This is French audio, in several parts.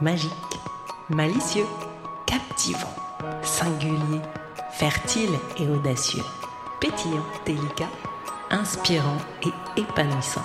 Magique, malicieux, captivant, singulier, fertile et audacieux, pétillant, délicat, inspirant et épanouissant.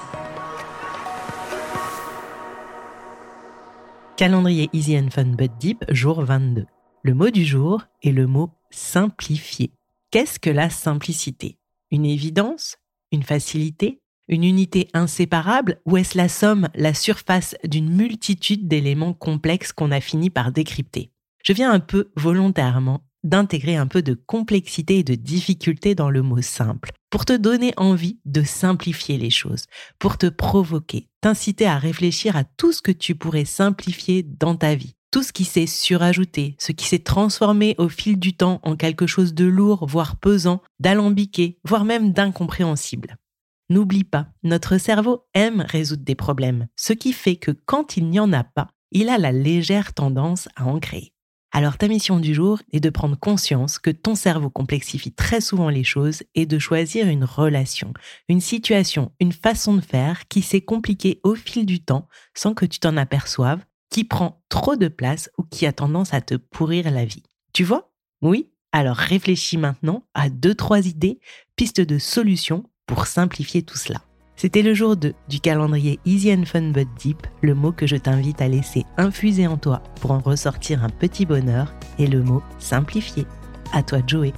Calendrier Easy and Fun But Deep, jour 22. Le mot du jour est le mot simplifier. Qu'est-ce que la simplicité? Une évidence? Une facilité? Une unité inséparable Ou est-ce la somme, la surface d'une multitude d'éléments complexes qu'on a fini par décrypter? Je viens un peu volontairement d'intégrer un peu de complexité et de difficulté dans le mot simple, pour te donner envie de simplifier les choses, pour te provoquer, t'inciter à réfléchir à tout ce que tu pourrais simplifier dans ta vie, tout ce qui s'est surajouté, ce qui s'est transformé au fil du temps en quelque chose de lourd, voire pesant, d'alambiqué, voire même d'incompréhensible. N'oublie pas, notre cerveau aime résoudre des problèmes, ce qui fait que quand il n'y en a pas, il a la légère tendance à en créer. Alors ta mission du jour est de prendre conscience que ton cerveau complexifie très souvent les choses et de choisir une relation, une situation, une façon de faire qui s'est compliquée au fil du temps sans que tu t'en aperçoives, qui prend trop de place ou qui a tendance à te pourrir la vie. Tu vois? Oui? Alors réfléchis maintenant à deux, trois idées, pistes de solutions pour simplifier tout cela. C'était le jour 2 du calendrier Easy and Fun But Deep, le mot que je t'invite à laisser infuser en toi pour en ressortir un petit bonheur, et le mot simplifier. À toi de jouer.